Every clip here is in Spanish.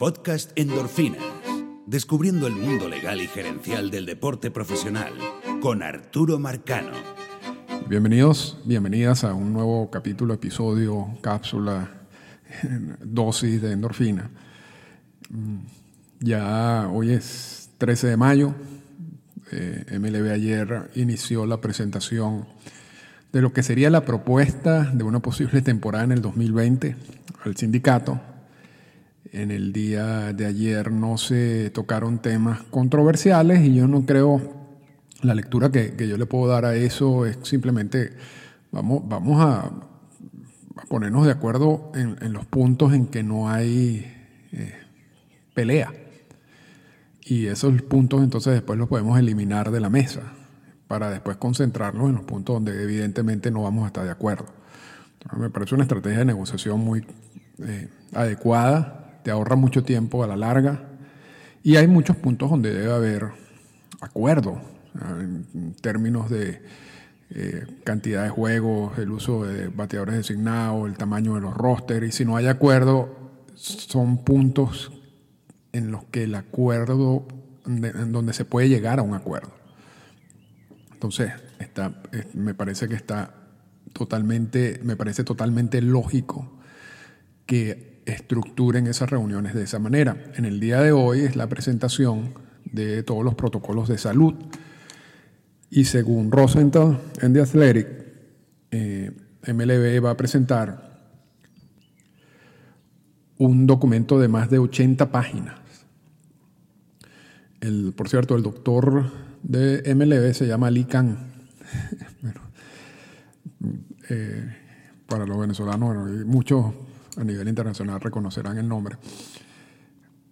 podcast Endorfinas, descubriendo el mundo legal y gerencial del deporte profesional, con Arturo Marcano. Bienvenidos, bienvenidas a un nuevo capítulo, episodio, cápsula, dosis de endorfina. Mm, ya hoy es 13 de mayo, eh, MLB ayer inició la presentación de lo que sería la propuesta de una posible temporada en el 2020 al sindicato. En el día de ayer no se tocaron temas controversiales y yo no creo, la lectura que, yo le puedo dar a eso es simplemente, vamos, vamos a, ponernos de acuerdo en, los puntos en que no hay eh, pelea. Y esos puntos entonces después los podemos eliminar de la mesa para después concentrarnos en los puntos donde evidentemente no vamos a estar de acuerdo. me parece una estrategia de negociación muy eh, adecuada, te ahorra mucho tiempo a la larga. Y hay muchos puntos donde debe haber acuerdo en términos de eh, cantidad de juegos, el uso de bateadores designados, el tamaño de los rosters y si no hay acuerdo son puntos en los que el acuerdo, en donde se puede llegar a un acuerdo. Entonces, está, me parece que está totalmente, me parece totalmente lógico que estructuren esas reuniones de esa manera. En el día de hoy es la presentación de todos los protocolos de salud. Y según Rosenthal en The Athletic, eh, MLB va a presentar un documento de más de 80 páginas. El, por cierto, el doctor de MLB se llama Ali Khan. Eh, para los venezolanos, muchos a nivel internacional reconocerán el nombre,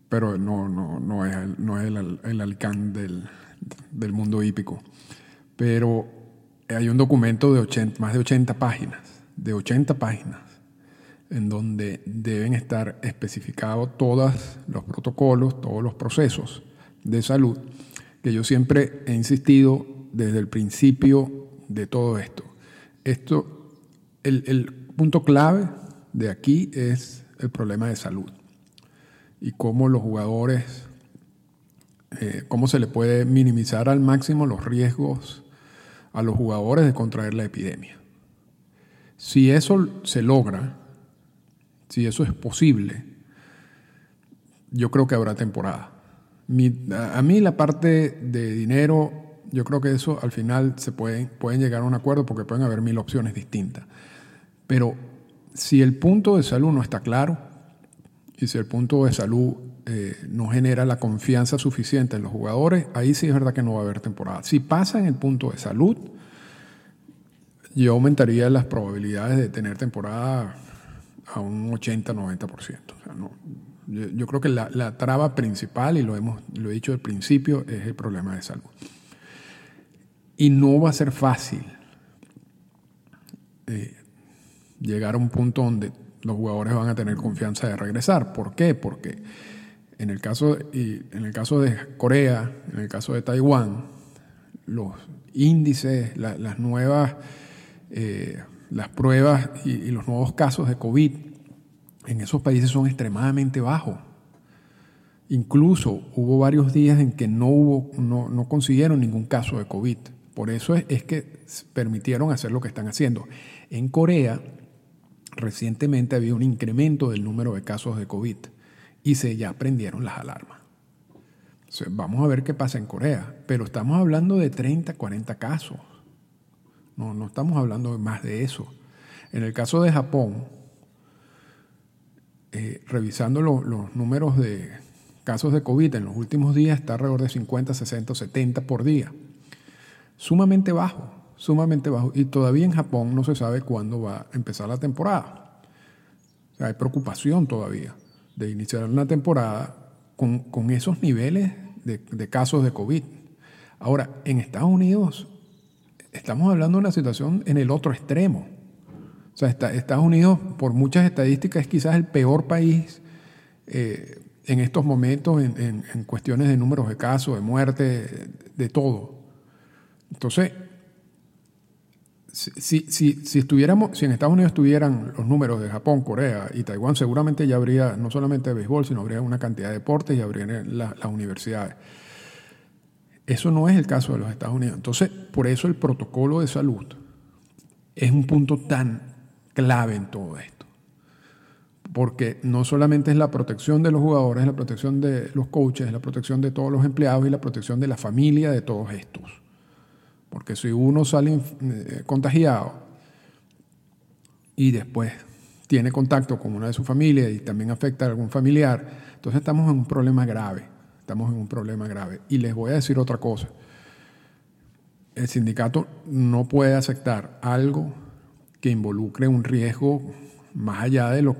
pero no, no, no es, el, no es el, el Khan del, del mundo hípico. Pero hay un documento de 80, más de 80 páginas, de 80 páginas, en donde deben estar especificados todos los protocolos, todos los procesos de salud que yo siempre he insistido desde el principio de todo esto. Esto, el, punto clave de aquí es el problema de salud y cómo los jugadores, eh, cómo se le puede minimizar al máximo los riesgos a los jugadores de contraer la epidemia. Si eso se logra, si eso es posible, yo creo que habrá temporada a mí la parte de dinero, yo creo que eso al final se pueden, pueden llegar a un acuerdo porque pueden haber mil opciones distintas. Pero si el punto de salud no está claro y si el punto de salud eh, no genera la confianza suficiente en los jugadores, ahí sí es verdad que no va a haber temporada. Si pasa en el punto de salud, yo aumentaría las probabilidades de tener temporada a un 80-90%. O yo, creo que la, traba principal, y lo, hemos, lo he dicho al principio, es el problema de salud. Y no va a ser fácil eh, llegar a un punto donde los jugadores van a tener confianza de regresar. ¿Por qué? Porque en el caso, y en el caso de Corea, en el caso de Taiwán, los índices, las nuevas, eh, las pruebas y, los nuevos casos de COVID en esos países son extremadamente bajos. Incluso hubo varios días en que no, hubo, no, consiguieron ningún caso de COVID. Por eso es, que permitieron hacer lo que están haciendo. En Corea, recientemente había un incremento del número de casos de COVID y se ya prendieron las alarmas. vamos a ver qué pasa en Corea, pero estamos hablando de 30, 40 casos. No, no estamos hablando más de eso. En el caso de Japón, eh, revisando los números de casos de COVID en los últimos días, está alrededor de 50, 60, 70 por día. Sumamente bajo, sumamente bajo. Y todavía en Japón no se sabe cuándo va a empezar la temporada. hay preocupación todavía de iniciar una temporada con, esos niveles de, de casos de COVID. Ahora, en Estados Unidos estamos hablando de una situación en el otro extremo. O sea, Estados Unidos, por muchas estadísticas, es quizás el peor país eh, en estos momentos en, cuestiones de números de casos, de muerte, de todo. Entonces, si, si, si, estuviéramos, si en Estados Unidos estuvieran los números de Japón, Corea y Taiwán, seguramente ya habría no solamente béisbol, sino habría una cantidad de deportes y habría las universidades. Eso no es el caso de los Estados Unidos. Entonces, por eso el protocolo de salud es un punto tan clave en todo esto. Porque no solamente es la protección de los jugadores, es la protección de los coaches, es la protección de todos los empleados y la protección de la familia de todos estos. Porque si uno sale eh, contagiado y después tiene contacto con una de su familia y también afecta a algún familiar, entonces estamos en un problema grave. Estamos en un problema grave. Y les voy a decir otra cosa. El sindicato no puede aceptar algo que involucre un riesgo más allá de lo,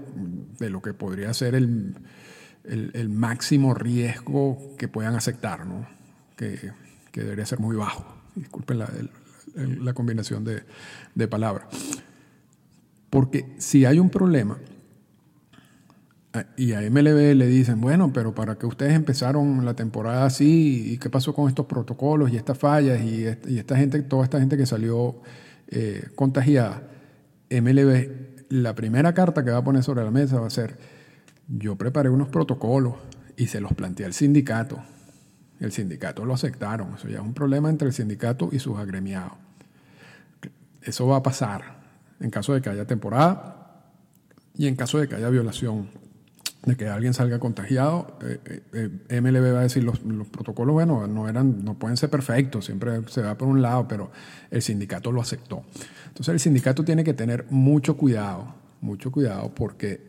de lo que podría ser el, máximo riesgo que puedan aceptar, ¿no? que, que debería ser muy bajo disculpen la, combinación de, palabras. Porque si hay un problema y a MLB le dicen, bueno, pero para que ustedes empezaron la temporada así, ¿y qué pasó con estos protocolos y estas fallas y, esta gente, toda esta gente que salió eh, contagiada? MLB, la primera carta que va a poner sobre la mesa va a ser, yo preparé unos protocolos y se los planteé al sindicato el sindicato lo aceptaron. Eso ya es un problema entre el sindicato y sus agremiados. Eso va a pasar en caso de que haya temporada y en caso de que haya violación, de que alguien salga contagiado. Eh, eh, MLB va a decir los, los, protocolos, bueno, no, eran, no pueden ser perfectos, siempre se va por un lado, pero el sindicato lo aceptó. Entonces el sindicato tiene que tener mucho cuidado, mucho cuidado porque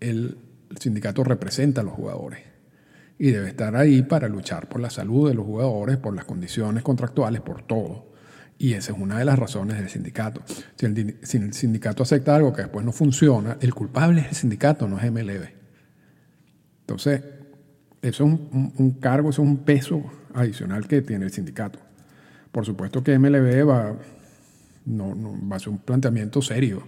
el sindicato representa a los jugadores y debe estar ahí para luchar por la salud de los jugadores, por las condiciones contractuales, por todo. Y esa es una de las razones del sindicato. Si el, sindicato acepta algo que después no funciona, el culpable es el sindicato, no es MLB. Entonces, eso es un, cargo, eso es un peso adicional que tiene el sindicato. Por supuesto que MLB va, no, va a ser un planteamiento serio,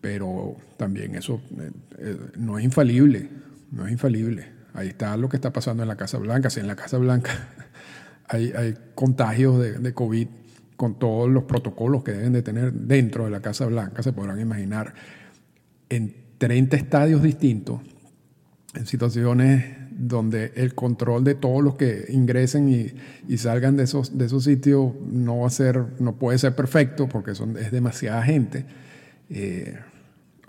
pero también eso eh, eh, no es infalible, no es infalible. Ahí está lo que está pasando en la Casa Blanca. Si en la Casa Blanca hay, contagios de, COVID con todos los protocolos que deben de tener dentro de la Casa Blanca, se podrán imaginar, en 30 estadios distintos, en situaciones donde el control de todos los que ingresen y, salgan de esos, de sitios no va a ser, no puede ser perfecto porque son, es demasiada gente, eh,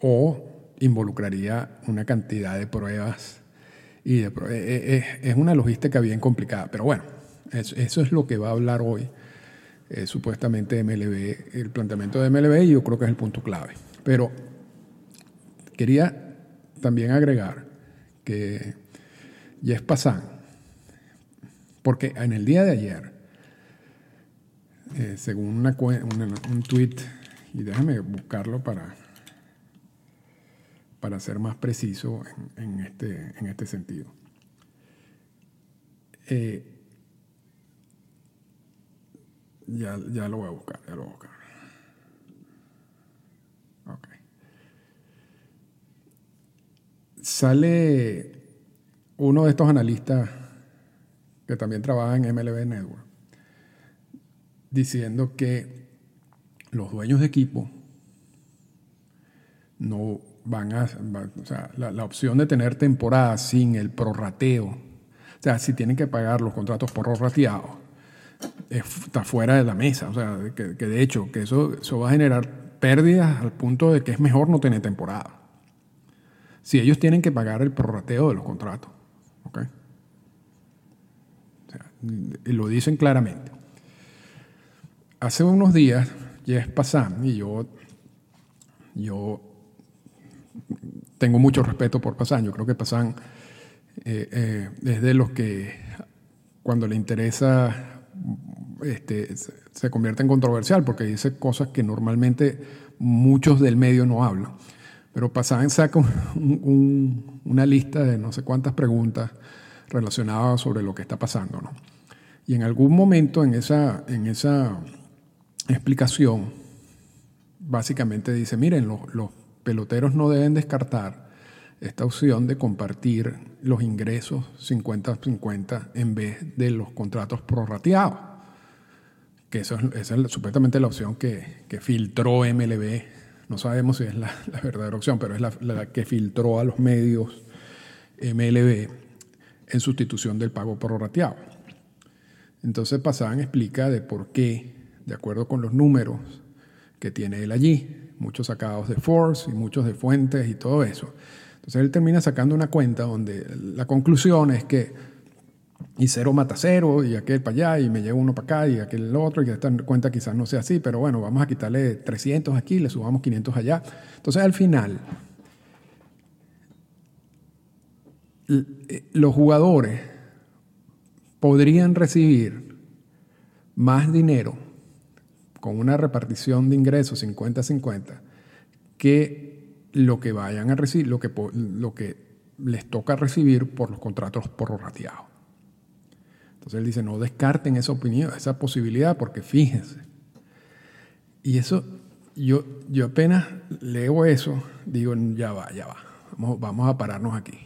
o involucraría una cantidad de pruebas y eh, eh, es una logística bien complicada. Pero bueno, eso, es lo que va a hablar hoy eh, supuestamente MLB, el planteamiento de MLB, y yo creo que es el punto clave. Pero quería también agregar que Jeff Passan, porque en el día de ayer, según una, un tweet, y déjame buscarlo para para ser más preciso en, este, en este sentido. Eh, ya, ya, lo voy a buscar, ya lo voy a buscar. Sale uno de estos analistas que también trabaja en MLB Network diciendo que los dueños de equipo no van a, la, opción de tener temporada sin el prorrateo, o sea, si tienen que pagar los contratos prorrateados, está fuera de la mesa, o sea, que, de hecho, que eso, eso va a generar pérdidas al punto de que es mejor no tener temporada. Si ellos tienen que pagar el prorrateo de los contratos, ¿ok? O sea, lo dicen claramente. Hace unos días, Jeff Passan y yo, yo tengo mucho respeto por Pasan. Yo creo que Pasan eh, eh, es de los que cuando le interesa este, se convierte en controversial porque dice cosas que normalmente muchos del medio no hablan. Pero Pasan saca una lista de no sé cuántas preguntas relacionadas sobre lo que está pasando. ¿no? Y en algún momento en esa, en esa explicación, básicamente dice, miren, los, los peloteros no deben descartar esta opción de compartir los ingresos 50-50 en vez de los contratos prorrateados, que eso es, esa es supuestamente la opción que, filtró MLB. No sabemos si es la, verdadera opción, pero es la, la, que filtró a los medios MLB en sustitución del pago prorrateado. Entonces Pasan explica de por qué, de acuerdo con los números que tiene él allí, muchos sacados de Force y muchos de fuentes y todo eso. Entonces él termina sacando una cuenta donde la conclusión es que y cero mata cero, y aquel para allá, y me llevo uno para acá, y aquel el otro, y esta cuenta quizás no sea así, pero bueno, vamos a quitarle 300 aquí, le subamos 500 allá. Entonces al final, los jugadores podrían recibir más dinero con una repartición de ingresos 50-50 que lo que vayan a recibir, lo que, lo que les toca recibir por los contratos prorrateados. Entonces él dice, no descarten esa opinión, esa posibilidad, porque fíjense. Y eso, yo, yo apenas leo eso, digo, ya va, ya va, vamos, vamos a pararnos aquí.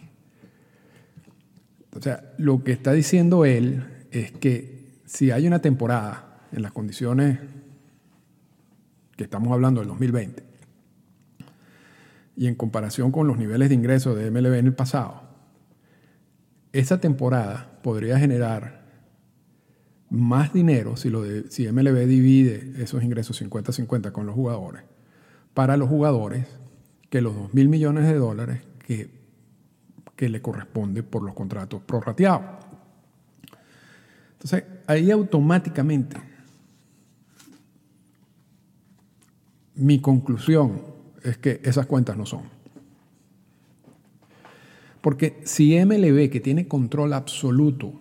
O sea, lo que está diciendo él es que si hay una temporada en las condiciones que estamos hablando del 2020, y en comparación con los niveles de ingresos de MLB en el pasado, esa temporada podría generar más dinero si, lo de, si MLB divide esos ingresos 50-50 con los jugadores, para los jugadores, que los 2 mil millones de dólares que, que le corresponde por los contratos prorrateados. Entonces, ahí automáticamente mi conclusión es que esas cuentas no son. Porque si MLB, que tiene control absoluto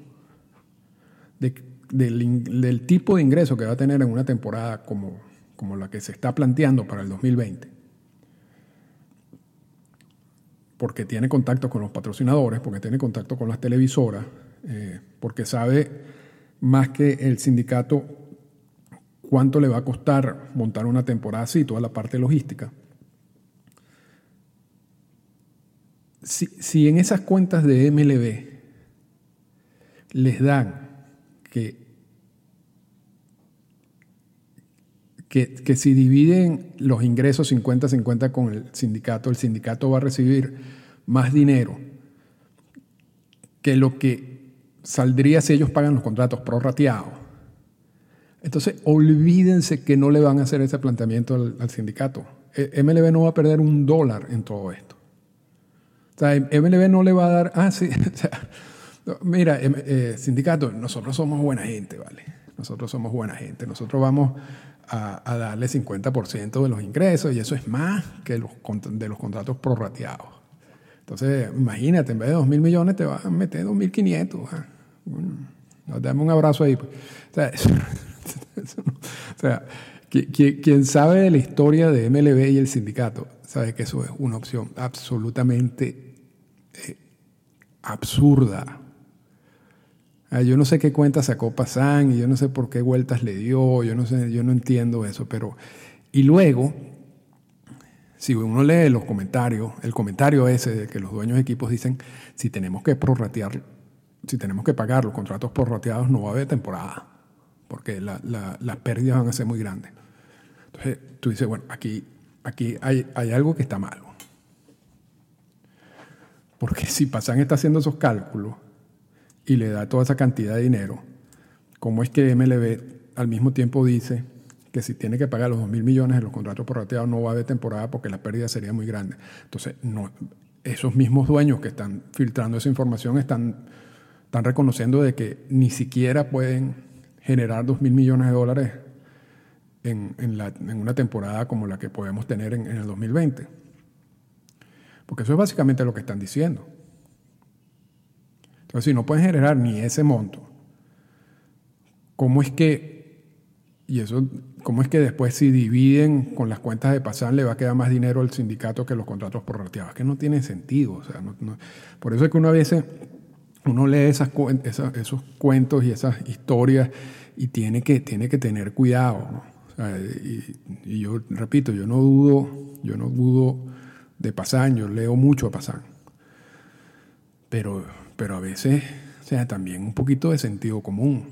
de del, tipo de ingreso que va a tener en una temporada como, como la que se está planteando para el 2020, porque tiene contacto con los patrocinadores, porque tiene contacto con las televisoras, eh, porque sabe más que el sindicato cuánto le va a costar montar una temporada así, toda la parte logística. Si, si en esas cuentas de MLB les dan que que, si dividen los ingresos 50-50 con el sindicato, el sindicato va a recibir más dinero que lo que saldría si ellos pagan los contratos prorrateados. Entonces, olvídense que no le van a hacer ese planteamiento al, sindicato. E, MLB no va a perder un dólar en todo esto. O sea, MLB no le va a dar, ah, sí, mira, em, eh, sindicato, nosotros somos buena gente, ¿vale? Nosotros somos buena gente. Nosotros vamos a, darle 50% de los ingresos y eso es más que los, de los contratos prorrateados. Entonces, imagínate, en vez de 2 mil millones te vas a meter 2.500. ¿ah? Nos damos un abrazo ahí. Pues. O sea, quien sabe de la historia de MLB y el sindicato sabe que eso es una opción absolutamente eh, absurda. Ah, yo no sé qué cuenta sacó Pazán y yo no sé por qué vueltas le dio, yo no sé, yo no entiendo eso, pero y luego si uno lee los comentarios, el comentario ese de que los dueños de equipos dicen si tenemos que prorratear, si tenemos que pagar los contratos prorrateados no va a haber temporada, porque las pérdidas van a ser muy grandes. Entonces tú dices, bueno, aquí, aquí hay, hay algo que está malo. Porque si Pazán está haciendo esos cálculos, y le da toda esa cantidad de dinero, ¿cómo es que MLB al mismo tiempo dice que si tiene que pagar los 2 mil millones de los contratos prorrateados no va a haber temporada porque la pérdida sería muy grande? Entonces, esos mismos dueños que están filtrando esa información están, están reconociendo de que ni siquiera pueden generar 2 mil millones de dólares en, en, una temporada como la que podemos tener en, en el 2020. Porque eso es básicamente lo que están diciendo. Entonces, si no pueden generar ni ese monto, ¿cómo es que, y eso, cómo es que después si dividen con las cuentas de pasar le va a quedar más dinero al sindicato que los contratos prorrateados? Que no tiene sentido. O sea, por eso es que uno a veces uno lee esos cuentos y esas historias y tiene que, tiene que tener cuidado. y, yo repito, yo no dudo, yo no dudo de Pasán, yo leo mucho a Pasán. Pero pero a veces, o sea, también un poquito de sentido común.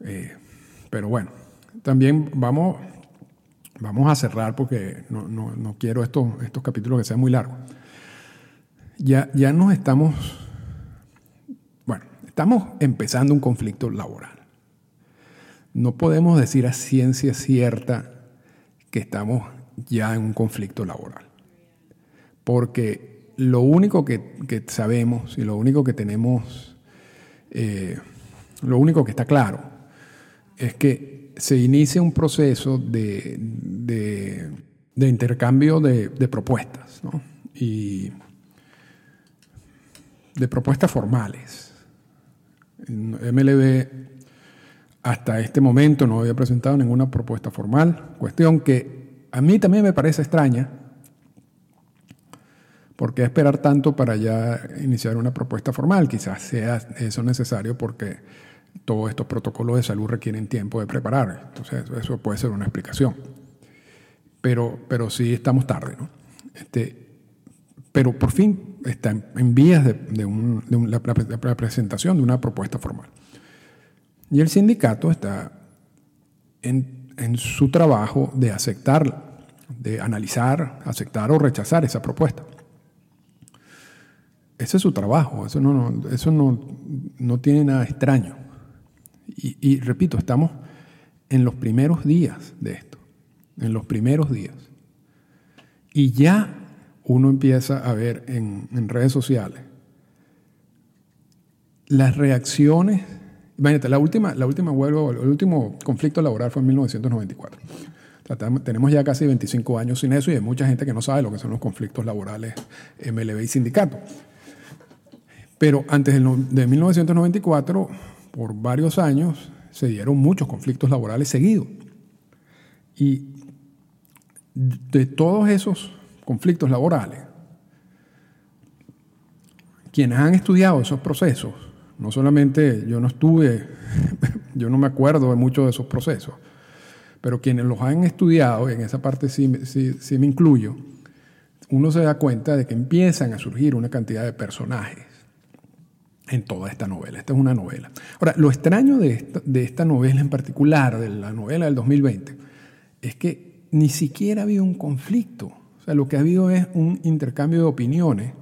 Eh, pero bueno, también vamos, vamos a cerrar porque no, no, no quiero estos, estos capítulos que sean muy largos. Ya, ya nos estamos, bueno, estamos empezando un conflicto laboral. No podemos decir a ciencia cierta que estamos ya en un conflicto laboral. Porque lo único que, que sabemos y lo único que tenemos, eh, lo único que está claro, es que se inicia un proceso de, de, intercambio de, de propuestas, ¿no? Y de propuestas formales. MLB hasta este momento no había presentado ninguna propuesta formal, cuestión que a mí también me parece extraña, porque esperar tanto para ya iniciar una propuesta formal? Quizás sea eso necesario porque todos estos protocolos de salud requieren tiempo de preparar, entonces eso puede ser una explicación. Pero, pero sí estamos tarde, ¿no? Este, pero por fin está en vías de, la, presentación de una propuesta formal. Y el sindicato está en, en, su trabajo de aceptar, de analizar, aceptar o rechazar esa propuesta. Ese es su trabajo, eso no, eso no, no, tiene nada extraño. Y, repito, estamos en los primeros días de esto, en los primeros días. Y ya uno empieza a ver en, redes sociales las reacciones Imagínate, la última, la última huelga, el último conflicto laboral fue en 1994. O sea, tenemos ya casi 25 años sin eso y hay mucha gente que no sabe lo que son los conflictos laborales MLB y sindicato. Pero antes de 1994, por varios años, se dieron muchos conflictos laborales seguidos. Y de todos esos conflictos laborales, quienes han estudiado esos procesos no solamente yo no estuve, yo no me acuerdo de muchos de esos procesos, pero quienes los han estudiado, en esa parte sí, me incluyo, uno se da cuenta de que empiezan a surgir una cantidad de personajes en toda esta novela. Esta es una novela. Ahora, lo extraño de esta, de esta novela en particular, de la novela del 2020, es que ni siquiera ha habido un conflicto. Lo que ha habido es un intercambio de opiniones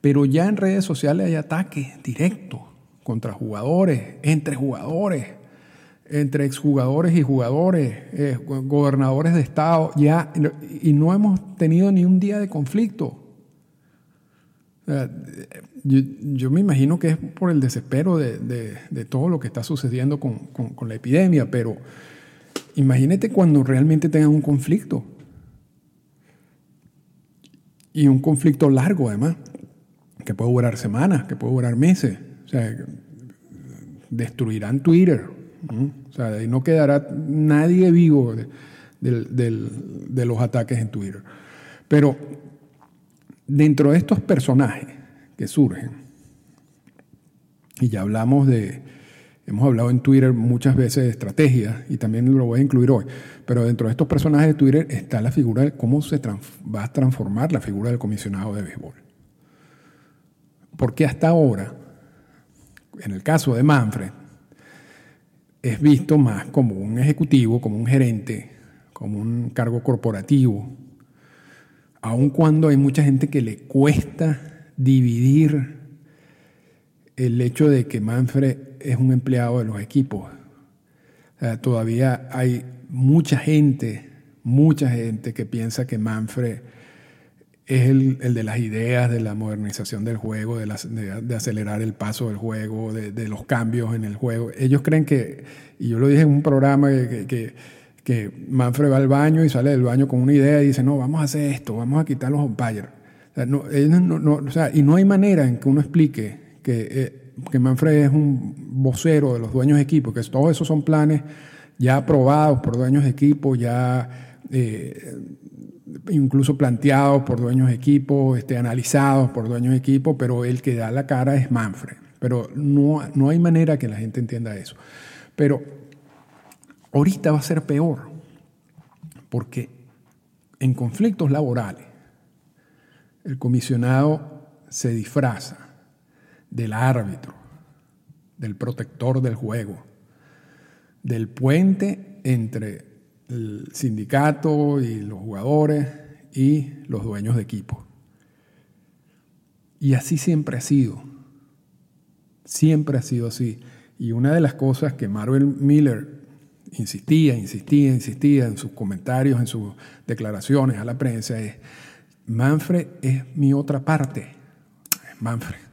pero ya en redes sociales hay ataques directos contra jugadores, entre jugadores, entre exjugadores y jugadores, eh, gobernadores de estado, ya, y no hemos tenido ni un día de conflicto. yo, me imagino que es por el desespero de, de, de todo lo que está sucediendo con, con, con, la epidemia, pero imagínate cuando realmente tengan un conflicto. Y un conflicto largo además que puede durar semanas, que puede durar meses. O sea, destruirán Twitter. O sea, no quedará nadie vivo de, los ataques en Twitter. Pero dentro de estos personajes que surgen, y ya hablamos de, hemos hablado en Twitter muchas veces de estrategias, y también lo voy a incluir hoy, pero dentro de estos personajes de Twitter está la figura de cómo se va a transformar la figura del comisionado de béisbol. Porque hasta ahora, en el caso de Manfred, es visto más como un ejecutivo, como un gerente, como un cargo corporativo, aun cuando hay mucha gente que le cuesta dividir el hecho de que Manfred es un empleado de los equipos. Todavía hay mucha gente, mucha gente que piensa que Manfred es el, el, de las ideas, de la modernización del juego, de, de, acelerar el paso del juego, de, de, los cambios en el juego. Ellos creen que, y yo lo dije en un programa, que, que, Manfred va al baño y sale del baño con una idea y dice, no, vamos a hacer esto, vamos a quitar los umpires. No, no, no, o sea, y no hay manera en que uno explique que, eh, que Manfred es un vocero de los dueños de equipo, que todos esos son planes ya aprobados por dueños de equipo, ya... Eh, incluso planteados por dueños de equipo, este, analizados por dueños de equipo, pero el que da la cara es Manfred. Pero no, no hay manera que la gente entienda eso. Pero ahorita va a ser peor, porque en conflictos laborales el comisionado se disfraza del árbitro, del protector del juego, del puente entre el sindicato y los jugadores y los dueños de equipo. Y así siempre ha sido. Siempre ha sido así. Y una de las cosas que Marvel Miller insistía, insistía, insistía en sus comentarios, en sus declaraciones a la prensa es, Manfred es mi otra parte. Manfred.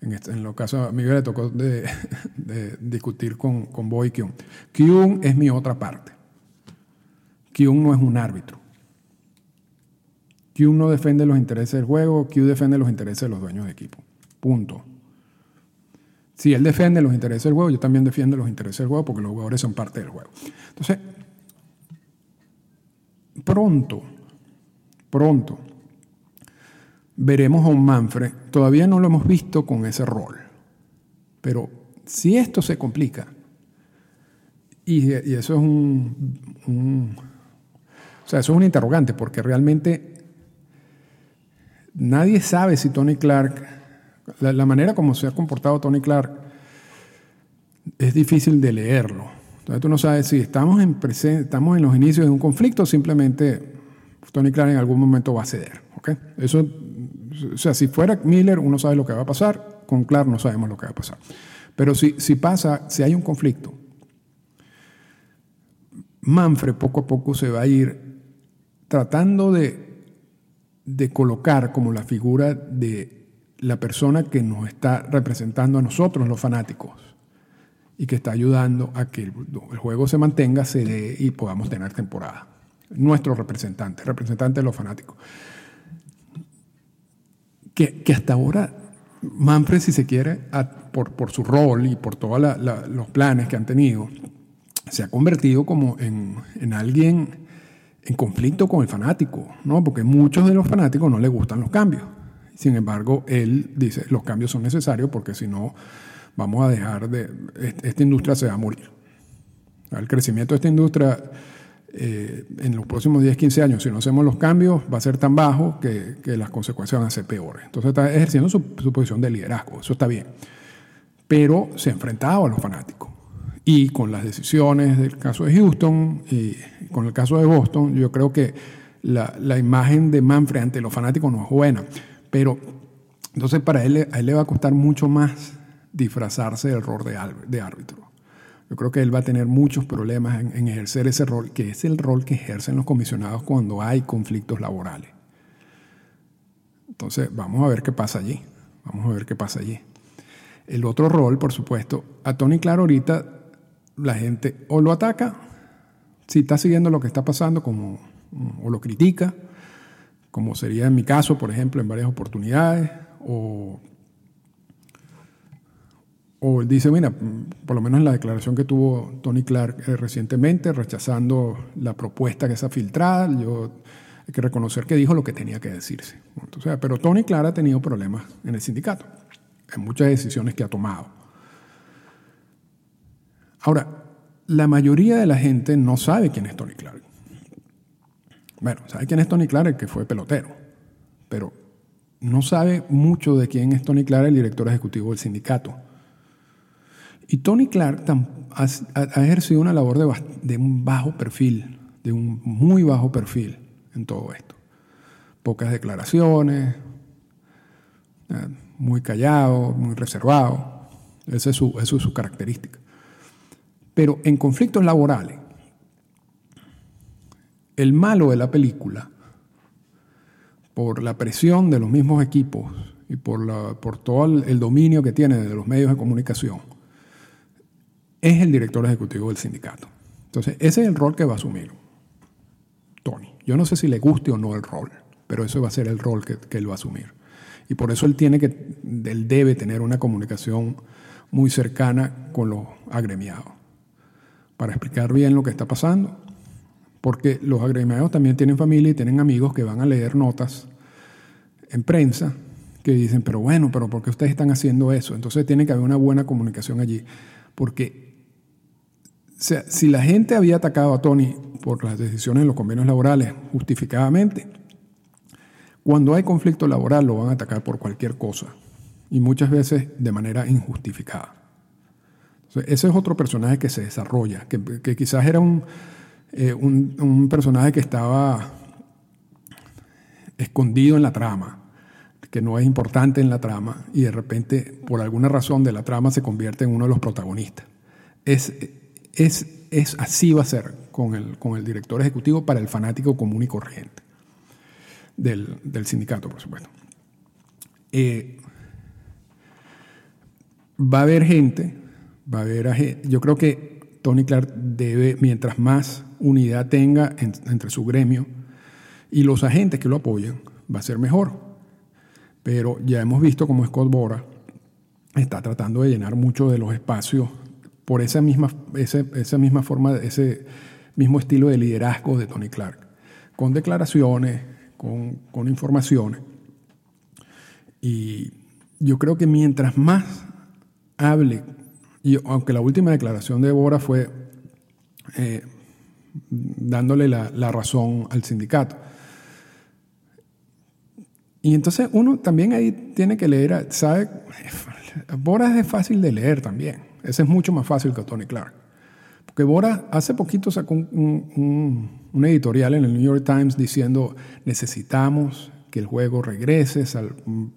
En, este, en los casos, a mí me tocó de, discutir con, con Boy Kyung. Kyung es mi otra parte. Kyung no es un árbitro. Kyung no defiende los intereses del juego, Kyung defiende los intereses de los dueños de equipo. Punto. Si él defiende los intereses del juego, yo también defiendo los intereses del juego porque los jugadores son parte del juego. Entonces, pronto, pronto, veremos a un Manfred. Todavía no lo hemos visto con ese rol. Pero si esto se complica, y, eso es un, O sea, eso es un interrogante, porque realmente nadie sabe si Tony Clark la, manera como se ha comportado Tony Clark es difícil de leerlo. Entonces tú no sabes si estamos en, estamos en los inicios de un conflicto o simplemente Tony Clark en algún momento va a ceder. Eso, o sea, si fuera Miller uno sabe lo que va a pasar, con Clark no sabemos lo que va a pasar. Pero si, si pasa, si hay un conflicto, Manfred poco a poco se va a ir tratando de, de colocar como la figura de la persona que nos está representando a nosotros, los fanáticos, y que está ayudando a que el, juego se mantenga, se dé y podamos tener temporada. Nuestro representante, representante de los fanáticos. Que, hasta ahora, Manfred, si se quiere, por, por, su rol y por todos los planes que han tenido, se ha convertido como en, en alguien en conflicto con el fanático, ¿no? Porque muchos de los fanáticos no les gustan los cambios. Sin embargo, él dice, los cambios son necesarios porque si no, vamos a dejar de, esta industria se va a morir. El crecimiento de esta industria eh, en los próximos 10, 15 años, si no hacemos los cambios, va a ser tan bajo que, las consecuencias van a ser peores. Entonces está ejerciendo su, posición de liderazgo, eso está bien. Pero se ha enfrentado a los fanáticos. Y con las decisiones del caso de Houston y con el caso de Boston, yo creo que la, la imagen de Manfred ante los fanáticos no es buena. Pero entonces para él, a él le va a costar mucho más disfrazarse del rol de, árbitro. Yo creo que él va a tener muchos problemas en, ejercer ese rol, que es el rol que ejercen los comisionados cuando hay conflictos laborales. Entonces, vamos a ver qué pasa allí. Vamos a ver qué pasa allí. El otro rol, por supuesto, a Tony Claro ahorita la gente o lo ataca, si está siguiendo lo que está pasando, como, o lo critica, como sería en mi caso, por ejemplo, en varias oportunidades, o, o dice, mira, por lo menos en la declaración que tuvo Tony Clark eh, recientemente, rechazando la propuesta que se ha filtrado, yo hay que reconocer que dijo lo que tenía que decirse. pero Tony Clark ha tenido problemas en el sindicato, en muchas decisiones que ha tomado. Ahora, la mayoría de la gente no sabe quién es Tony Clark. Bueno, sabe quién es Tony Clark, que fue pelotero, pero no sabe mucho de quién es Tony Clark, el director ejecutivo del sindicato. Y Tony Clark ha, ejercido una labor de, un bajo perfil, de un muy bajo perfil en todo esto. Pocas declaraciones, eh, muy callado, muy reservado. Esa es su, es su característica. Pero en conflictos laborales, el malo de la película, por la presión de los mismos equipos y por, la, por todo el, dominio que tiene de los medios de comunicación, es el director ejecutivo del sindicato. Entonces, ese es el rol que va a asumir Tony. Yo no sé si le guste o no el rol, pero eso va a ser el rol que, que él va a asumir. Y por eso él tiene que, él debe tener una comunicación muy cercana con los agremiados, para explicar bien lo que está pasando porque los agremiados también tienen familia y tienen amigos que van a leer notas en prensa que dicen, pero bueno, pero ¿por qué ustedes están haciendo eso? Entonces tiene que haber una buena comunicación allí, porque si la gente había atacado a Tony por las decisiones en los convenios laborales justificadamente, cuando hay conflicto laboral lo van a atacar por cualquier cosa y muchas veces de manera injustificada. ese es otro personaje que se desarrolla, que, quizás era eh, un, un, personaje que estaba escondido en la trama, que no es importante en la trama, y de repente, por alguna razón de la trama, se convierte en uno de los protagonistas. Es, es, así va a ser con el, director ejecutivo para el fanático común y corriente del, sindicato, por supuesto. Eh, va a haber gente, va a haber, yo creo que Tony Clark debe, mientras más unidad tenga entre su gremio y los agentes que lo apoyan, va a ser mejor. Pero ya hemos visto cómo Scott Bora está tratando de llenar mucho de los espacios por esa misma, esa misma forma, ese mismo estilo de liderazgo de Tony Clark, con declaraciones, con, con informaciones. Y yo creo que mientras más hable, y aunque la última declaración de Bora fue eh, dándole la, razón al sindicato. Y entonces uno también ahí tiene que leer, sabe, Bora es fácil de leer también, ese es mucho más fácil que Tony Clark. Porque Bora hace poquito sacó un, un editorial en el New York Times diciendo necesitamos que el juego regrese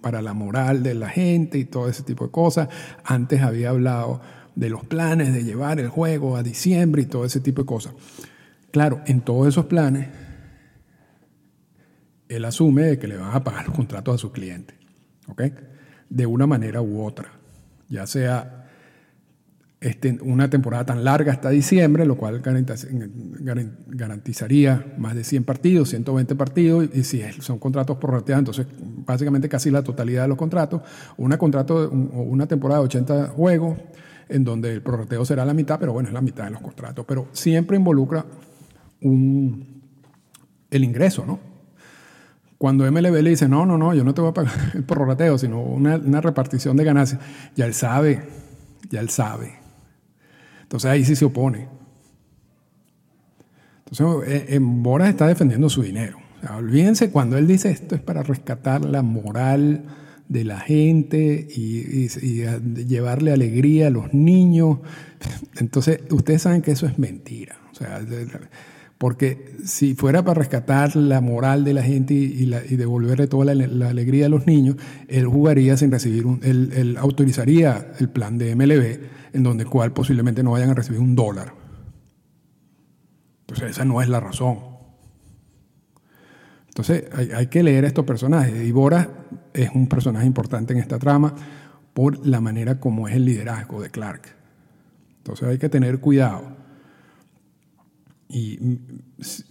para la moral de la gente y todo ese tipo de cosas. Antes había hablado de los planes de llevar el juego a diciembre y todo ese tipo de cosas. Claro, en todos esos planes, él asume que le van a pagar los contratos a sus clientes, ¿ok? De una manera u otra, ya sea este, una temporada tan larga hasta diciembre, lo cual garantizaría más de 100 partidos, 120 partidos, y si son contratos prorrateados, entonces básicamente casi la totalidad de los contratos, una, contrato, una temporada de 80 juegos, en donde el prorrateo será la mitad, pero bueno, es la mitad de los contratos, pero siempre involucra un, el ingreso, ¿no? Cuando MLB le dice, no, no, no, yo no te voy a pagar el prorrateo, sino una, una repartición de ganancias, ya él sabe, ya él sabe entonces ahí sí se opone. Entonces, eh, en Boras está defendiendo su dinero. olvídense cuando él dice esto es para rescatar la moral de la gente y, llevarle alegría a los niños. Entonces, ustedes saben que eso es mentira. O sea, porque si fuera para rescatar la moral de la gente y, devolverle toda la, alegría a los niños, él jugaría sin recibir un, él autorizaría el plan de MLB en donde cual posiblemente no vayan a recibir un dólar. Entonces esa no es la razón. Entonces hay, que leer a estos personajes. Y Bora es un personaje importante en esta trama por la manera como es el liderazgo de Clark. Entonces hay que tener cuidado. Y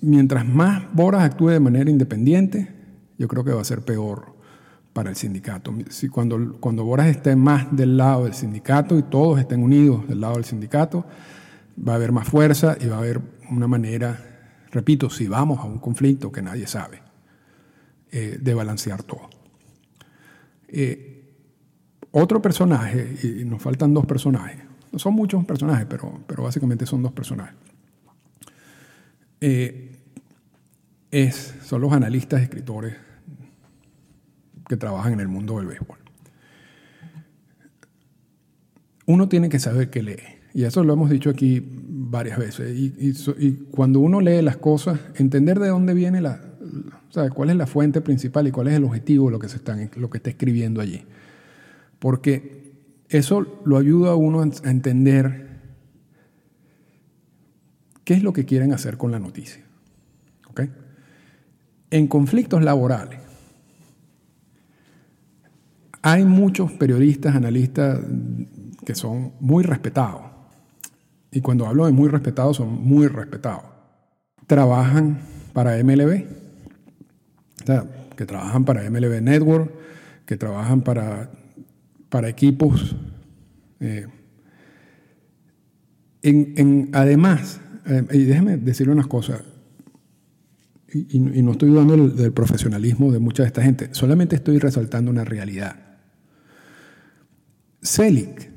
mientras más Boras actúe de manera independiente, yo creo que va a ser peor para el sindicato. Si cuando, cuando Boras esté más del lado del sindicato y todos estén unidos del lado del sindicato, va a haber más fuerza y va a haber una manera, repito, si vamos a un conflicto que nadie sabe, eh, de balancear todo. Eh, otro personaje, y nos faltan dos personajes, no son muchos personajes, pero, pero básicamente son dos personajes. Eh, es, son los analistas, escritores que trabajan en el mundo del béisbol. Uno tiene que saber qué lee. Y eso lo hemos dicho aquí varias veces. Y, cuando uno lee las cosas, entender de dónde viene la, o sea, cuál es la fuente principal y cuál es el objetivo de lo que, se están, lo que está escribiendo allí. Porque eso lo ayuda a uno a entender qué es lo que quieren hacer con la noticia. ¿Okay? En conflictos laborales, hay muchos periodistas, analistas que son muy respetados. Y cuando hablo de muy respetados, son muy respetados. Trabajan para MLB, que trabajan para MLB Network, que trabajan para, para equipos. Eh, además, eh, y déjeme decirle unas cosas, y, no estoy dudando del profesionalismo de mucha de esta gente, solamente estoy resaltando una realidad. Selig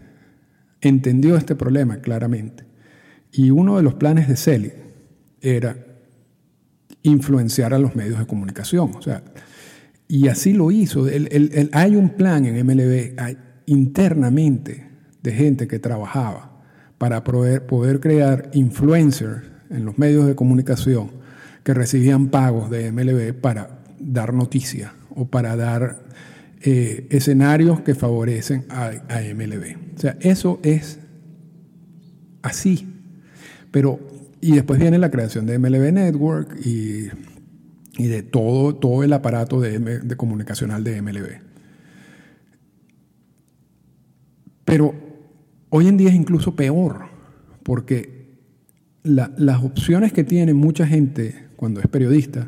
entendió este problema claramente y uno de los planes de Selig era influenciar a los medios de comunicación. O sea, y así lo hizo. hay un plan en MLB internamente de gente que trabajaba para poder, crear influencers en los medios de comunicación que recibían pagos de MLB para dar noticias o para dar eh, escenarios que favorecen a, MLB. O sea, eso es así. Pero, y después viene la creación de MLB Network y, de todo, todo el aparato de comunicacional de MLB. Pero hoy en día es incluso peor, porque la, las opciones que tiene mucha gente cuando es periodista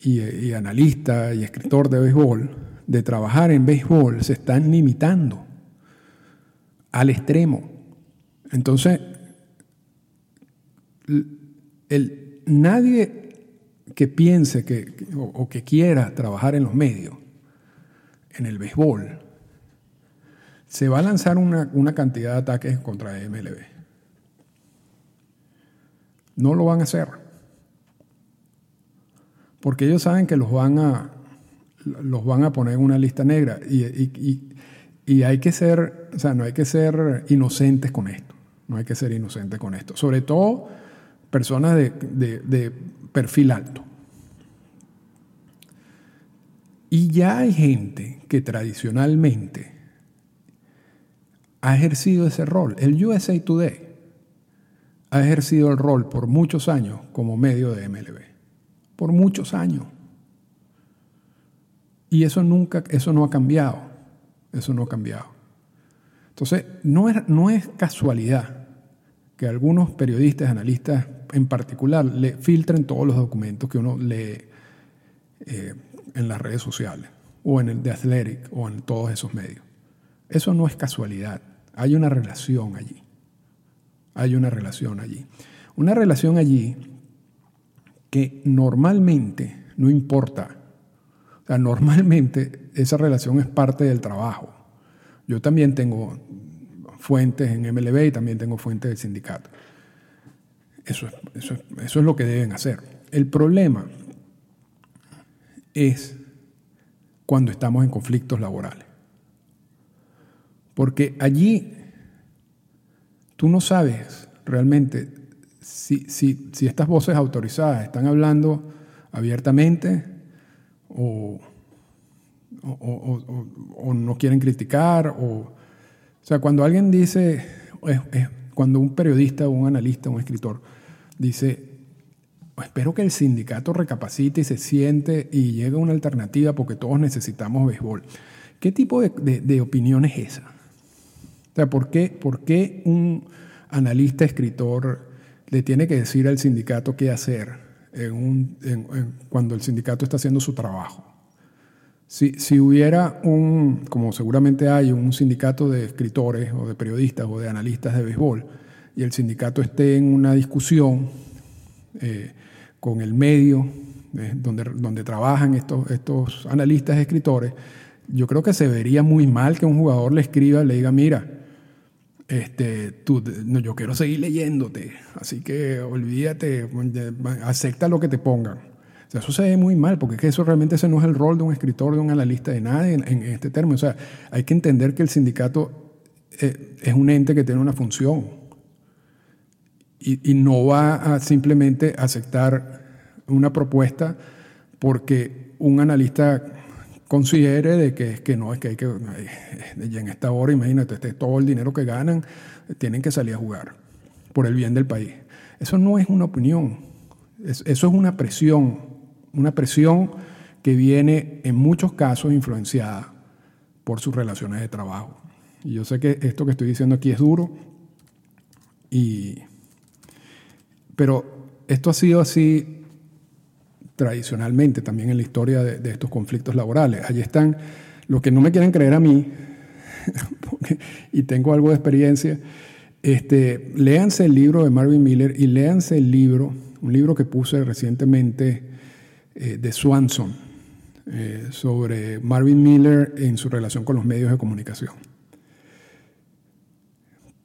y, y, analista y escritor de béisbol, de trabajar en béisbol, se están limitando al extremo. Entonces, el, nadie que piense que, o, o, que quiera trabajar en los medios, en el béisbol, se va a lanzar una, una cantidad de ataques contra MLB. No lo van a hacer. Porque ellos saben que los van a, los van a poner en una lista negra. Y, y, y, hay que ser, o sea, no hay que ser inocentes con esto. No hay que ser inocentes con esto. Sobre todo personas de, de, de perfil alto. Y ya hay gente que tradicionalmente ha ejercido ese rol. El USA Today ha ejercido el rol por muchos años como medio de MLB. Por muchos años. Y eso nunca, eso no ha cambiado. Eso no ha cambiado. Entonces, no es, no es casualidad que algunos periodistas, analistas en particular, le filtren todos los documentos que uno lee eh, en las redes sociales, o en el de Athletic, o en todos esos medios. Eso no es casualidad. Hay una relación allí. Hay una relación allí. Una relación allí que normalmente no importa. O sea, normalmente esa relación es parte del trabajo. Yo también tengo fuentes en MLB y también tengo fuentes del sindicato. Eso, eso, eso es lo que deben hacer. El problema es cuando estamos en conflictos laborales. Porque allí tú no sabes realmente si, si, estas voces autorizadas están hablando abiertamente o, o, o, o, no quieren criticar. O, sea, cuando alguien dice, cuando un periodista, un analista, un escritor dice, espero que el sindicato recapacite y se siente y llegue a una alternativa porque todos necesitamos béisbol. ¿Qué tipo de, de, de opinión es esa? O sea, ¿por qué, ¿por qué un analista, escritor, le tiene que decir al sindicato qué hacer cuando el sindicato está haciendo su trabajo? Si, si, hubiera un, como seguramente hay, un sindicato de escritores o de periodistas o de analistas de béisbol, y el sindicato esté en una discusión eh, con el medio eh, donde, donde trabajan estos, estos analistas, escritores, yo creo que se vería muy mal que un jugador le escriba, le diga, mira, este, tú, no, yo quiero seguir leyéndote, así que olvídate, acepta lo que te pongan. O sea, eso se ve muy mal, porque es que eso realmente ese no es el rol de un escritor, de un analista, de nadie en, este término. O sea, hay que entender que el sindicato eh, es un ente que tiene una función y, y no va a simplemente aceptar una propuesta porque un analista considere de que, que no, es que hay que, en esta hora, imagínate, este, todo el dinero que ganan, tienen que salir a jugar por el bien del país. Eso no es una opinión, eso es una presión, una presión que viene en muchos casos influenciada por sus relaciones de trabajo. Y yo sé que esto que estoy diciendo aquí es duro, y, pero esto ha sido así tradicionalmente también en la historia de, estos conflictos laborales. Allí están los que no me quieren creer a mí, y tengo algo de experiencia, este, léanse el libro de Marvin Miller y léanse el libro, un libro que puse recientemente eh, de Swanson, eh, sobre Marvin Miller en su relación con los medios de comunicación.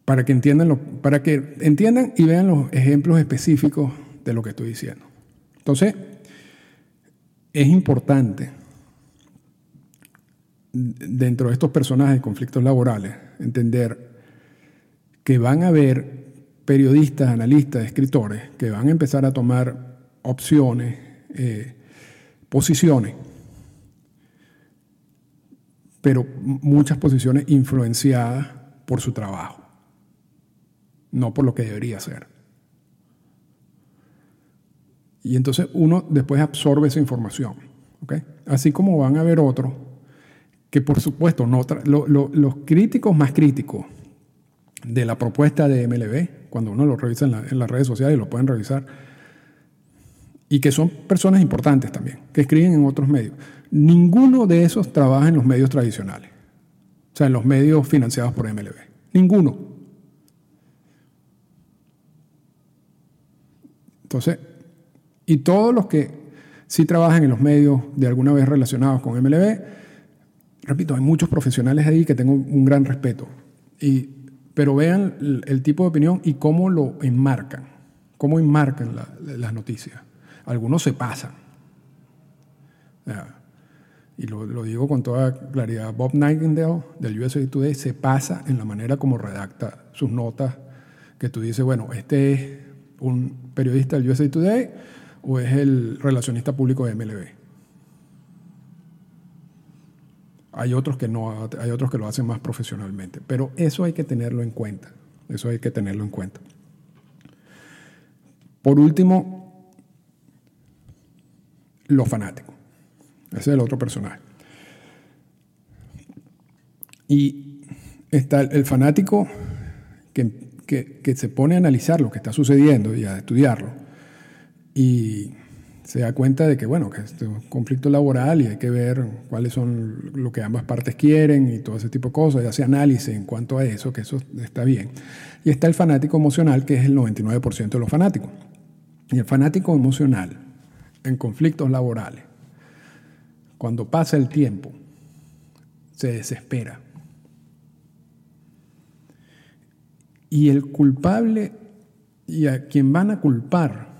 Para que entiendan, lo, para que entiendan y vean los ejemplos específicos de lo que estoy diciendo. Entonces, es importante dentro de estos personajes de conflictos laborales entender que van a haber periodistas, analistas, escritores que van a empezar a tomar opciones, eh, posiciones, pero muchas posiciones influenciadas por su trabajo, no por lo que debería ser. Y entonces uno después absorbe esa información. Así como van a haber otros que por supuesto no los críticos más críticos de la propuesta de MLB, cuando uno lo revisa en, en las redes sociales y lo pueden revisar, y que son personas importantes también, que escriben en otros medios. Ninguno de esos trabaja en los medios tradicionales, o sea, en los medios financiados por MLB. Ninguno. Entonces, y todos los que sí trabajan en los medios de alguna vez relacionados con MLB, repito, hay muchos profesionales ahí que tengo un gran respeto. Y, pero vean el, tipo de opinión y cómo lo enmarcan, cómo enmarcan las noticias. Algunos se pasan. Y lo, lo, digo con toda claridad. Bob Nightingale del USA Today se pasa en la manera como redacta sus notas, que tú dices, bueno, este es un periodista del USA Today o es el relacionista público de MLB. Hay otros que no, hay otros que lo hacen más profesionalmente, pero eso hay que tenerlo en cuenta. Eso hay que tenerlo en cuenta. Por último, los fanáticos. Ese es el otro personaje. Y está el fanático que, que se pone a analizar lo que está sucediendo y a estudiarlo y se da cuenta de que, bueno, que es un conflicto laboral y hay que ver cuáles son lo que ambas partes quieren y todo ese tipo de cosas, y hace análisis en cuanto a eso, que eso está bien. Y está el fanático emocional, que es el 99% de los fanáticos. Y el fanático emocional en conflictos laborales, cuando pasa el tiempo, se desespera. Y el culpable y a quien van a culpar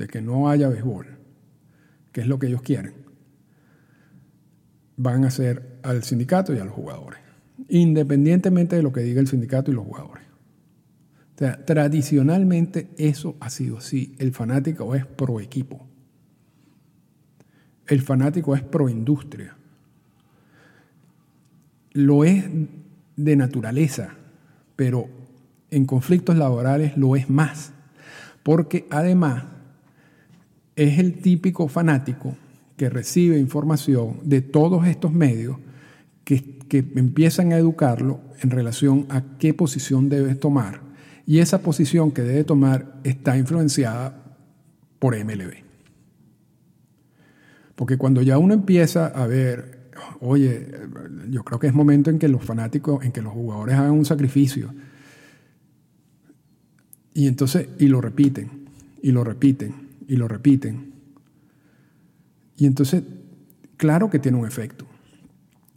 de que no haya béisbol, que es lo que ellos quieren, van a ser al sindicato y a los jugadores, independientemente de lo que diga el sindicato y los jugadores. O sea, tradicionalmente eso ha sido así. El fanático es pro equipo. El fanático es pro industria. Lo es de naturaleza, pero en conflictos laborales lo es más. Porque además es el típico fanático que recibe información de todos estos medios que, empiezan a educarlo en relación a qué posición debe tomar. Y esa posición que debe tomar está influenciada por MLB. Porque cuando ya uno empieza a ver, oye, yo creo que es momento en que los fanáticos, en que los jugadores hagan un sacrificio. Y entonces, y lo repiten, y lo repiten, y lo repiten. Y entonces, claro que tiene un efecto.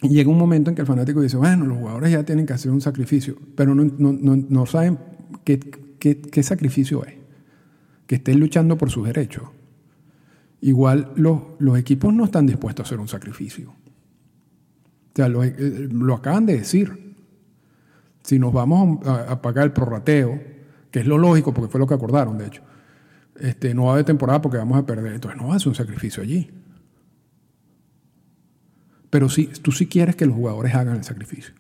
Y llega un momento en que el fanático dice, bueno, los jugadores ya tienen que hacer un sacrificio, pero no, no, saben qué, qué, sacrificio es, que estén luchando por sus derechos. Igual los, los equipos no están dispuestos a hacer un sacrificio. O sea, lo, eh, lo acaban de decir. Si nos vamos a pagar el prorrateo, que es lo lógico, porque fue lo que acordaron, de hecho, este, no va a haber temporada porque vamos a perder. Entonces no hace un sacrificio allí. Pero sí, tú sí quieres que los jugadores hagan el sacrificio.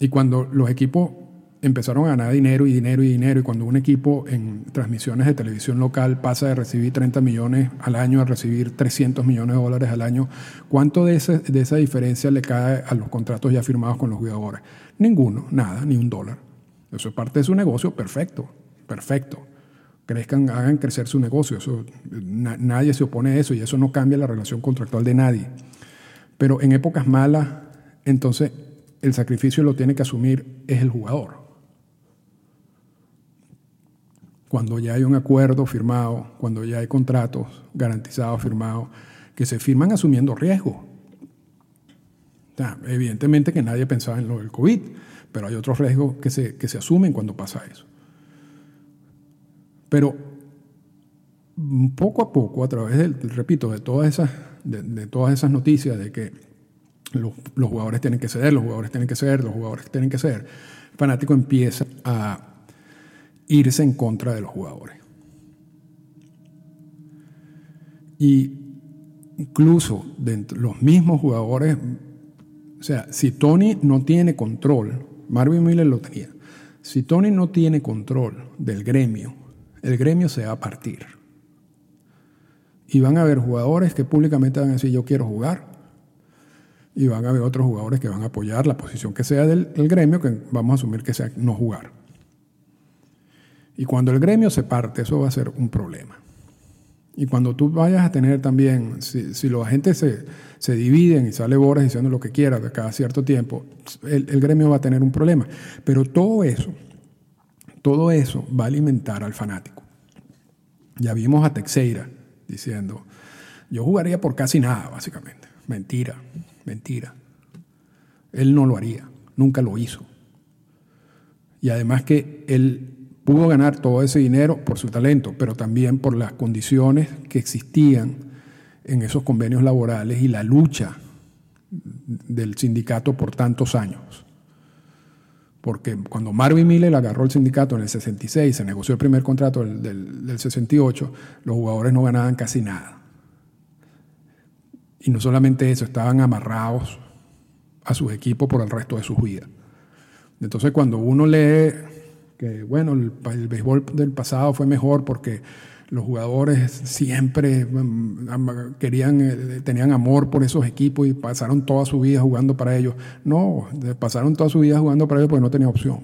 Y cuando los equipos empezaron a ganar dinero y dinero y dinero, y cuando un equipo en transmisiones de televisión local pasa de recibir 30 millones al año a recibir 300 millones de dólares al año, ¿cuánto de, de esa diferencia le cae a los contratos ya firmados con los jugadores? Ninguno, nada, ni un dólar. Eso es parte de su negocio, perfecto, perfecto crezcan, hagan crecer su negocio. Eso, nadie se opone a eso y eso no cambia la relación contractual de nadie. Pero en épocas malas, entonces el sacrificio lo tiene que asumir es el jugador. Cuando ya hay un acuerdo firmado, cuando ya hay contratos garantizados firmados, que se firman asumiendo riesgo. evidentemente que nadie pensaba en lo del COVID, pero hay otros riesgos que se, que se asumen cuando pasa eso. Pero poco a poco, a través del, repito, de todas esas, de, todas esas noticias de que los, jugadores tienen que ceder, los jugadores tienen que ceder, los jugadores tienen que ceder. Fanático empieza a irse en contra de los jugadores. Y incluso dentro los mismos jugadores, o sea, si Tony no tiene control, Marvin Miller lo tenía, si Tony no tiene control del gremio, el gremio se va a partir. Y van a haber jugadores que públicamente van a decir yo quiero jugar. Y van a haber otros jugadores que van a apoyar la posición que sea del, gremio, que vamos a asumir que sea no jugar. Y cuando el gremio se parte, eso va a ser un problema. Y cuando tú vayas a tener también, si, si los agentes se, se, dividen y sale Boras diciendo lo que quiera de cada cierto tiempo, el, el, gremio va a tener un problema. Pero todo eso, todo eso va a alimentar al fanático. Ya vimos a Teixeira diciendo, yo jugaría por casi nada, básicamente. Mentira, mentira. Él no lo haría, nunca lo hizo. Y además que él pudo ganar todo ese dinero por su talento, pero también por las condiciones que existían en esos convenios laborales y la lucha del sindicato por tantos años. Porque cuando Marvin Miller agarró el sindicato en el 66, se negoció el primer contrato del, del, del 68, los jugadores no ganaban casi nada. Y no solamente eso, estaban amarrados a sus equipos por el resto de sus vidas. Entonces cuando uno lee que bueno, el, el, béisbol del pasado fue mejor porque los jugadores siempre querían, tenían amor por esos equipos y pasaron toda su vida jugando para ellos. No, pasaron toda su vida jugando para ellos porque no tenían opción,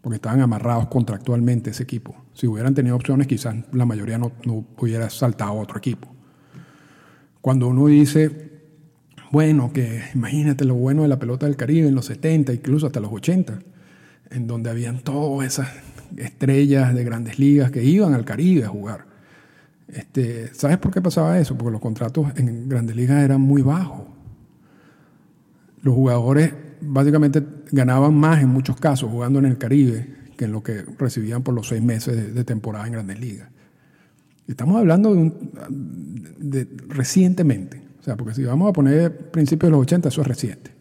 porque estaban amarrados contractualmente ese equipo. Si hubieran tenido opciones, quizás la mayoría no, no hubiera saltado a otro equipo. Cuando uno dice, bueno, que imagínate lo bueno de la pelota del Caribe en los 70, incluso hasta los 80 en donde habían todas esas estrellas de grandes ligas que iban al Caribe a jugar. Este, ¿Sabes por qué pasaba eso? Porque los contratos en grandes ligas eran muy bajos. Los jugadores básicamente ganaban más en muchos casos jugando en el Caribe que en lo que recibían por los seis meses de, temporada en grandes ligas. Estamos hablando de, de recientemente, o sea, porque si vamos a poner principios de los 80, eso es reciente.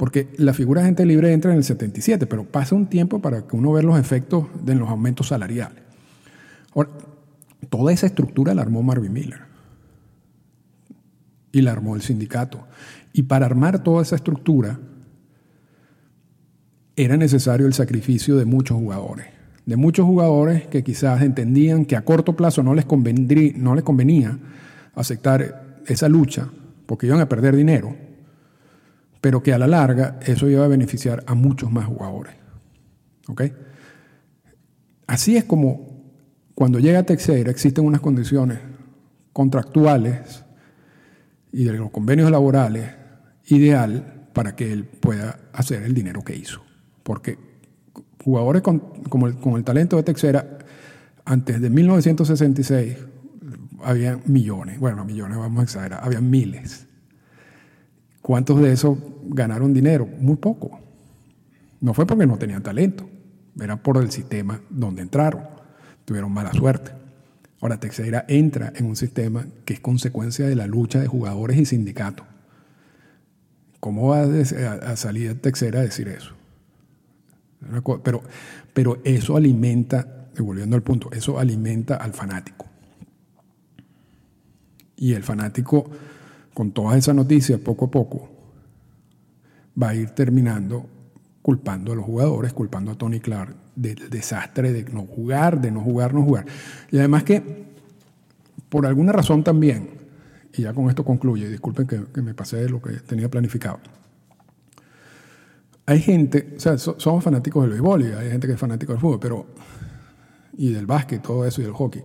Porque la figura de gente libre entra en el 77, pero pasa un tiempo para que uno vea los efectos de los aumentos salariales. Ahora, toda esa estructura la armó Marvin Miller. Y la armó el sindicato. Y para armar toda esa estructura era necesario el sacrificio de muchos jugadores. De muchos jugadores que quizás entendían que a corto plazo no les, no les convenía aceptar esa lucha porque iban a perder dinero pero que a la larga eso iba a beneficiar a muchos más jugadores. ¿Ok? Así es como cuando llega Texeira existen unas condiciones contractuales y de los convenios laborales ideal para que él pueda hacer el dinero que hizo. Porque jugadores con, como el, con el talento de Texera, antes de 1966 había millones, bueno, millones vamos a exagerar, había miles. ¿Cuántos de esos ganaron dinero? Muy poco. No fue porque no tenían talento, era por el sistema donde entraron. Tuvieron mala suerte. Ahora, Texeira entra en un sistema que es consecuencia de la lucha de jugadores y sindicatos. ¿Cómo va a, salir Texeira a decir eso? Pero, pero eso alimenta, volviendo al punto, eso alimenta al fanático. Y el fanático con todas esas noticias, poco a poco, va a ir terminando culpando a los jugadores, culpando a Tony Clark del desastre de no jugar, de no jugar, no jugar. Y además que, por alguna razón también, y ya con esto concluye, disculpen que, me pasé de lo que tenía planificado. Hay gente, o sea, so, somos fanáticos del béisbol y hay gente que es fanático del fútbol, pero, y del básquet, todo eso, y del hockey.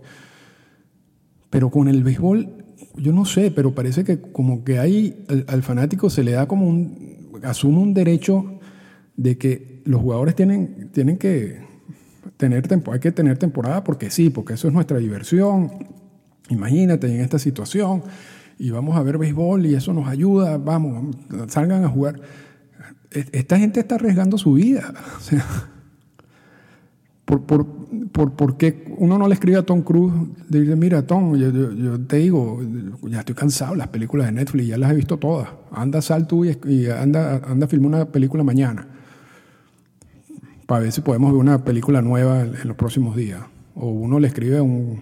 Pero con el béisbol yo no sé, pero parece que como que ahí al, fanático se le da como un, asume un derecho de que los jugadores tienen, tienen que tener hay que tener temporada porque sí, porque eso es nuestra diversión. Imagínate en esta situación y vamos a ver béisbol y eso nos ayuda, vamos, salgan a jugar. Esta gente está arriesgando su vida. O sea, por, por, por, por qué uno no le escribe a Tom Cruise? Dice, mira, Tom, yo, te digo, ya estoy cansado las películas de Netflix, ya las he visto todas. Anda, sal tú y, anda, anda a filmar una película mañana. Para ver si podemos ver una película nueva en, los próximos días. O uno le escribe a un,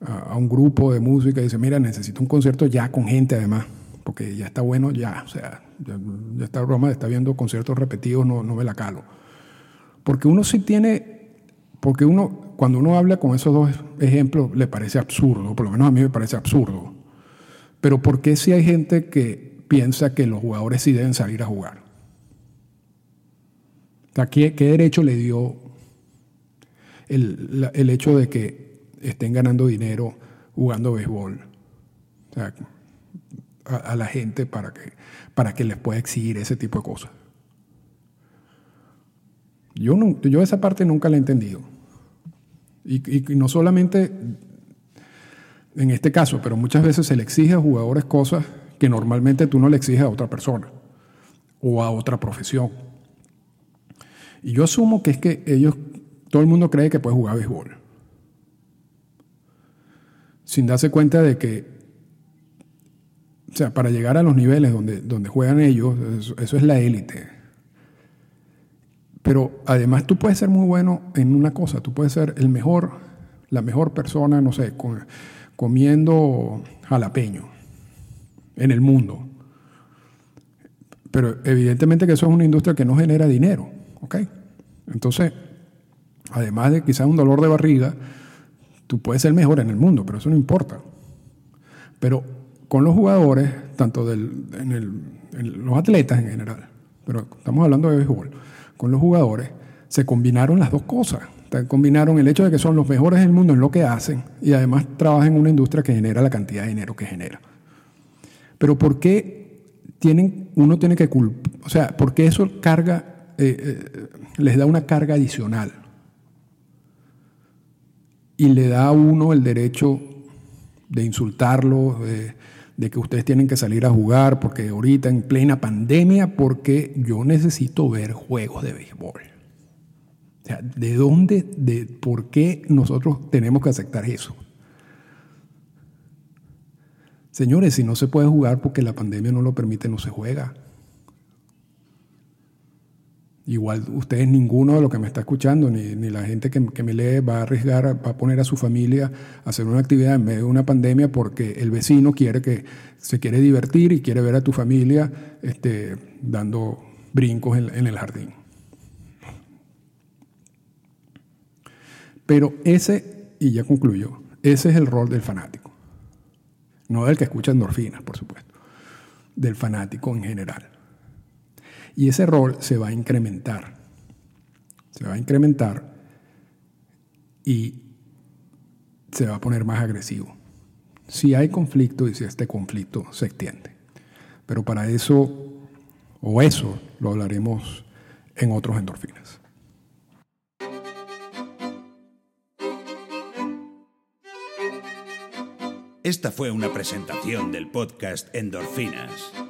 a, un grupo de música y dice, mira, necesito un concierto ya con gente además, porque ya está bueno ya. O sea, ya, está broma, está viendo conciertos repetidos, no, no me la calo. Porque uno sí tiene, porque uno, cuando uno habla con esos dos ejemplos, le parece absurdo, por lo menos a mí me parece absurdo. Pero ¿por qué si hay gente que piensa que los jugadores sí deben salir a jugar? ¿qué, derecho le dio el, el, hecho de que estén ganando dinero jugando béisbol? a, la gente para que, para que les pueda exigir ese tipo de cosas. Yo, no, yo esa parte nunca la he entendido. Y, y, no solamente en este caso, pero muchas veces se le exige a jugadores cosas que normalmente tú no le exiges a otra persona o a otra profesión. Y yo asumo que es que ellos, todo el mundo cree que puede jugar béisbol. Sin darse cuenta de que, o sea, para llegar a los niveles donde, donde juegan ellos, eso es la élite. Pero además tú puedes ser muy bueno en una cosa, tú puedes ser el mejor, la mejor persona, no sé, comiendo jalapeño en el mundo. Pero evidentemente que eso es una industria que no genera dinero, ¿ok? Entonces, además de quizás un dolor de barriga, tú puedes ser mejor en el mundo, pero eso no importa. Pero con los jugadores, tanto del, en, los atletas en general, pero estamos hablando de béisbol, con los jugadores, se combinaron las dos cosas. Combinaron el hecho de que son los mejores del mundo en lo que hacen y además trabajan en una industria que genera la cantidad de dinero que genera. Pero ¿por qué tienen, uno tiene que culpar? O sea, ¿por qué eso carga, eh, eh, les da una carga adicional? Y le da a uno el derecho de insultarlo, de, de que ustedes tienen que salir a jugar porque ahorita en plena pandemia, porque yo necesito ver juegos de béisbol. O sea, ¿de dónde, de por qué nosotros tenemos que aceptar eso? Señores, si no se puede jugar porque la pandemia no lo permite, no se juega. Igual ustedes, ninguno de los que me está escuchando, ni, la gente que, me lee, va a arriesgar, va a poner a su familia a hacer una actividad en medio de una pandemia porque el vecino quiere que se quiere divertir y quiere ver a tu familia este, dando brincos en, en el jardín. Pero ese, y ya concluyo, ese es el rol del fanático. No del que escucha endorfinas, por supuesto, del fanático en general. Y ese rol se va a incrementar. Se va a incrementar y se va a poner más agresivo. Si hay conflicto y si este conflicto se extiende. Pero para eso, o eso, lo hablaremos en otros endorfinas. Esta fue una presentación del podcast Endorfinas.